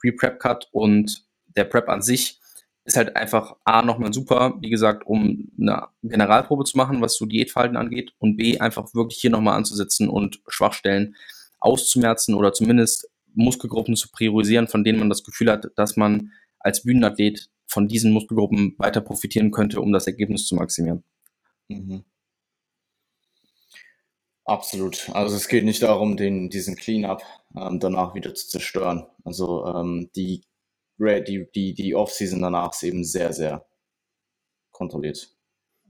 Pre-Prep-Cut und der Prep an sich ist halt einfach A nochmal super, wie gesagt, um eine Generalprobe zu machen, was so Diätverhalten angeht und B einfach wirklich hier nochmal anzusetzen und Schwachstellen auszumerzen oder zumindest Muskelgruppen zu priorisieren, von denen man das Gefühl hat, dass man als Bühnenathlet von diesen Muskelgruppen weiter profitieren könnte, um das Ergebnis zu maximieren. Mhm. Absolut. Also es geht nicht darum, den, diesen Cleanup ähm, danach wieder zu zerstören. Also ähm, die die, die, die Offseason danach ist eben sehr, sehr kontrolliert.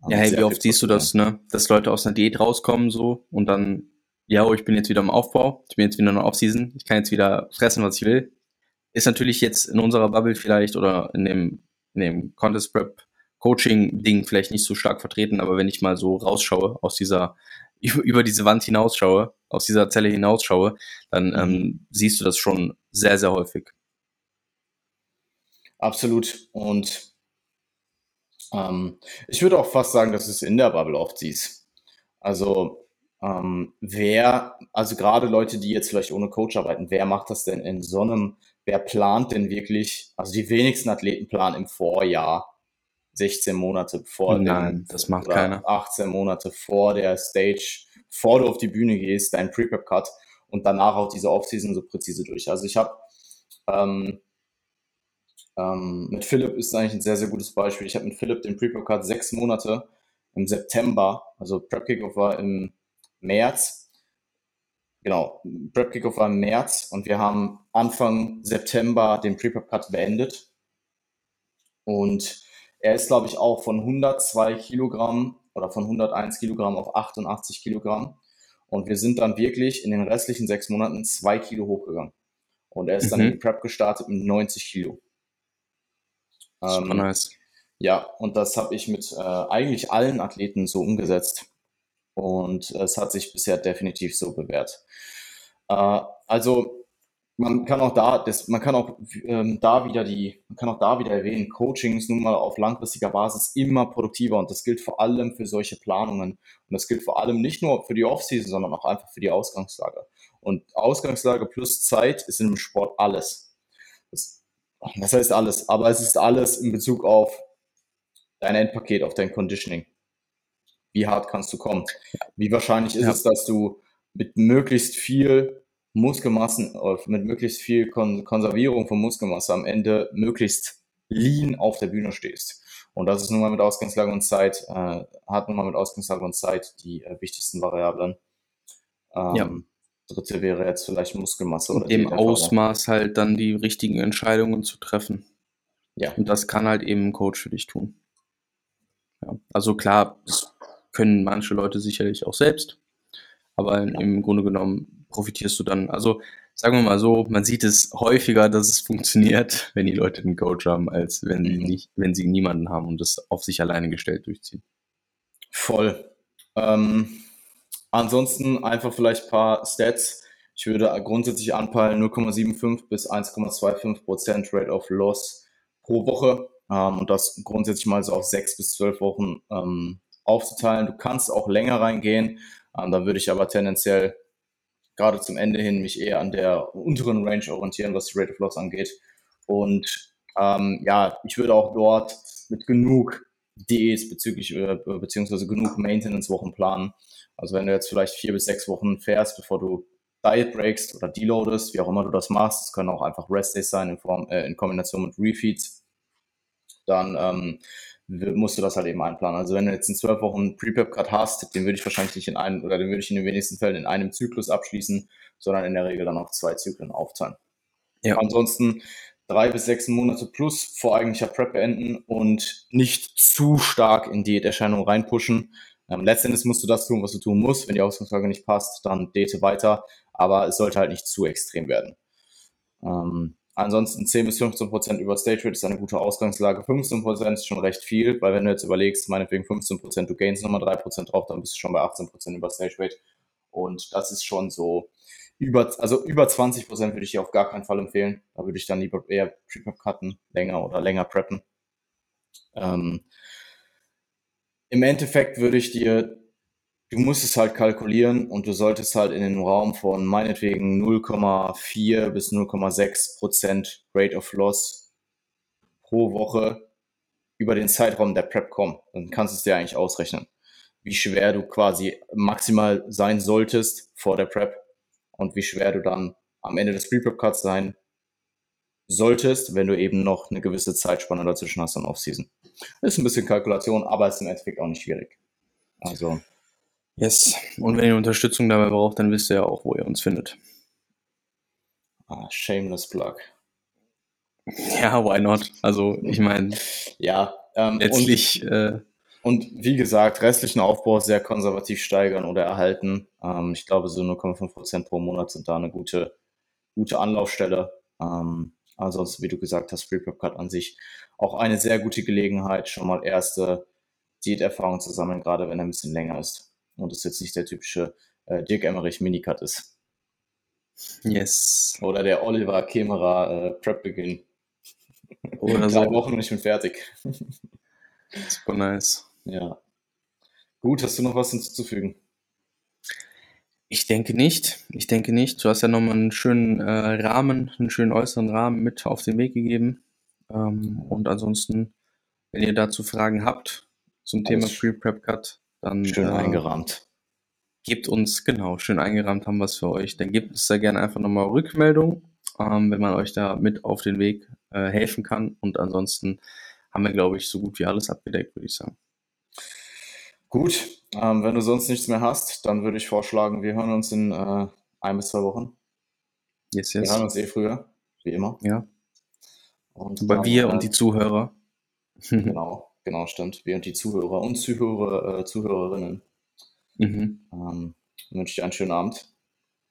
Ja, hey, wie oft siehst du das, ne? Dass Leute aus einer Diät rauskommen so und dann, ja, oh, ich bin jetzt wieder im Aufbau, ich bin jetzt wieder in der Offseason, ich kann jetzt wieder fressen, was ich will. Ist natürlich jetzt in unserer Bubble vielleicht oder in dem, in dem Contest Prep Coaching Ding vielleicht nicht so stark vertreten, aber wenn ich mal so rausschaue aus dieser über, diese Wand hinausschaue, aus dieser Zelle hinausschaue, dann ähm, mhm. siehst du das schon sehr, sehr häufig. Absolut. Und ähm, ich würde auch fast sagen, dass es in der Bubble oft siehst. Also ähm, wer, also gerade Leute, die jetzt vielleicht ohne Coach arbeiten, wer macht das denn in so einem, wer plant denn wirklich, also die wenigsten Athleten planen im Vorjahr 16 Monate vor Nein, dem, das macht keiner. 18 Monate vor der Stage, bevor du auf die Bühne gehst, dein Pre-Prep-Cut und danach auch diese Offseason so präzise durch. Also ich habe ähm, ähm, mit Philipp ist eigentlich ein sehr, sehr gutes Beispiel. Ich habe mit Philipp den Prepper Card sechs Monate im September, also Prep Kickoff war im März. Genau, Prep Kickoff war im März und wir haben Anfang September den Prepper Cut beendet. Und er ist, glaube ich, auch von 102 Kilogramm oder von 101 Kilogramm auf 88 Kilogramm. Und wir sind dann wirklich in den restlichen sechs Monaten zwei Kilo hochgegangen. Und er ist mhm. dann in die Prep gestartet mit 90 Kilo. Super ähm, nice. Ja, und das habe ich mit äh, eigentlich allen Athleten so umgesetzt. Und es hat sich bisher definitiv so bewährt. Äh, also man kann auch da, das, man kann auch ähm, da wieder die, man kann auch da wieder erwähnen, Coaching ist nun mal auf langfristiger Basis immer produktiver und das gilt vor allem für solche Planungen. Und das gilt vor allem nicht nur für die Offseason, sondern auch einfach für die Ausgangslage. Und Ausgangslage plus Zeit ist in dem Sport alles. Das heißt alles, aber es ist alles in Bezug auf dein Endpaket, auf dein Conditioning. Wie hart kannst du kommen? Wie wahrscheinlich ist ja. es, dass du mit möglichst viel Muskelmassen, äh, mit möglichst viel Kon Konservierung von Muskelmasse am Ende möglichst lean auf der Bühne stehst. Und das ist nun mal mit Ausgangslage und Zeit, äh, hat nun mal mit Ausgangslage und Zeit die äh, wichtigsten Variablen. Ähm, ja dritte wäre jetzt vielleicht Muskelmasse. Und im Ausmaß halt dann die richtigen Entscheidungen zu treffen. Ja. Und das kann halt eben ein Coach für dich tun. Ja. Also klar, das können manche Leute sicherlich auch selbst, aber ja. im Grunde genommen profitierst du dann, also sagen wir mal so, man sieht es häufiger, dass es funktioniert, wenn die Leute einen Coach haben, als wenn sie mhm. nicht, wenn sie niemanden haben und das auf sich alleine gestellt durchziehen. Voll. Ähm, Ansonsten einfach vielleicht ein paar Stats. Ich würde grundsätzlich anpeilen 0,75 bis 1,25 Prozent Rate of Loss pro Woche ähm, und das grundsätzlich mal so auf sechs bis zwölf Wochen ähm, aufzuteilen. Du kannst auch länger reingehen, ähm, da würde ich aber tendenziell gerade zum Ende hin mich eher an der unteren Range orientieren, was die Rate of Loss angeht. Und ähm, ja, ich würde auch dort mit genug Ds bezüglich äh, beziehungsweise genug Maintenance-Wochen planen, also wenn du jetzt vielleicht vier bis sechs Wochen fährst, bevor du Diet breakst oder deloadest, wie auch immer du das machst, es können auch einfach Rest Days sein in, Form, äh, in Kombination mit Refeeds, dann ähm, musst du das halt eben einplanen. Also wenn du jetzt in zwölf Wochen Pre-Prep-Cut hast, den würde ich wahrscheinlich nicht in einem, oder den würde ich in den wenigsten Fällen in einem Zyklus abschließen, sondern in der Regel dann auf zwei Zyklen aufteilen. Ja. Ansonsten drei bis sechs Monate plus vor eigentlicher Prep beenden und nicht zu stark in Diäterscheinung reinpushen. Ähm, letztendlich musst du das tun, was du tun musst. Wenn die Ausgangslage nicht passt, dann date weiter, aber es sollte halt nicht zu extrem werden. Ähm, Ansonsten 10 bis 15 Prozent über Stage Rate ist eine gute Ausgangslage. 15 Prozent ist schon recht viel, weil wenn du jetzt überlegst, meinetwegen 15 Prozent, du gainst nochmal 3 Prozent drauf, dann bist du schon bei 18 Prozent über Stage Rate. Und das ist schon so über, also über 20 Prozent würde ich dir auf gar keinen Fall empfehlen. Da würde ich dann lieber eher Pre-Prep cutten, länger oder länger preppen. Ähm, Im Endeffekt würde ich dir du musst es halt kalkulieren und du solltest halt in den Raum von meinetwegen 0,4 bis 0,6 Prozent Rate of Loss pro Woche über den Zeitraum der Prep kommen. Dann kannst du es dir eigentlich ausrechnen, wie schwer du quasi maximal sein solltest vor der Prep und wie schwer du dann am Ende des Pre-Prep-Cuts sein solltest, wenn du eben noch eine gewisse Zeitspanne dazwischen hast an Off-Season. Ist ein bisschen Kalkulation, aber ist im Endeffekt auch nicht schwierig. Also Yes. Und wenn ihr Unterstützung dabei braucht, dann wisst ihr ja auch, wo ihr uns findet. Ah, shameless plug. Ja, why not? Also, ich meine, ja, ähm, letztlich. Und, äh, und, wie gesagt, restlichen Aufbau sehr konservativ steigern oder erhalten. Ähm, ich glaube, so 0,5% pro Monat sind da eine gute, gute Anlaufstelle. Ähm, ansonsten, wie du gesagt hast, Free Prep Cut an sich auch eine sehr gute Gelegenheit, schon mal erste Diäterfahrung zu sammeln, gerade wenn er ein bisschen länger ist und es jetzt nicht der typische äh, Dirk Emmerich Minicut ist. Yes. Oder der Oliver Kämerer äh, Prep-Beginn. Oder Drei so. Wochen und ich bin fertig. Super nice. Ja. Gut, hast du noch was hinzuzufügen? Ich denke nicht. Ich denke nicht. Du hast ja nochmal einen schönen äh, Rahmen, einen schönen äußeren Rahmen mit auf den Weg gegeben. Ähm, und ansonsten, wenn ihr dazu Fragen habt zum Thema Free Prep Cut, dann schön äh, eingerahmt. Gebt uns, genau, schön eingerahmt haben wir es für euch. Dann gebt uns da gerne einfach nochmal Rückmeldung, ähm, wenn man euch da mit auf den Weg äh, helfen kann. Und ansonsten haben wir, glaube ich, so gut wie alles abgedeckt, würde ich sagen. Gut, ähm, wenn du sonst nichts mehr hast, dann würde ich vorschlagen, wir hören uns in äh, ein bis zwei Wochen. Yes, yes. Wir hören uns eh früher, wie immer. Ja. Und Bei wir und die Zuhörer. genau. Genau, stimmt. Wir und die Zuhörer und Zuhörer, äh, Zuhörerinnen. Mhm. Ähm, wünsche ich einen schönen Abend.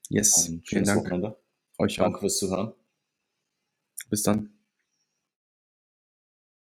Yes, ein schönes Dank. Wochenende. Euch Danke auch. fürs Zuhören. Bis dann.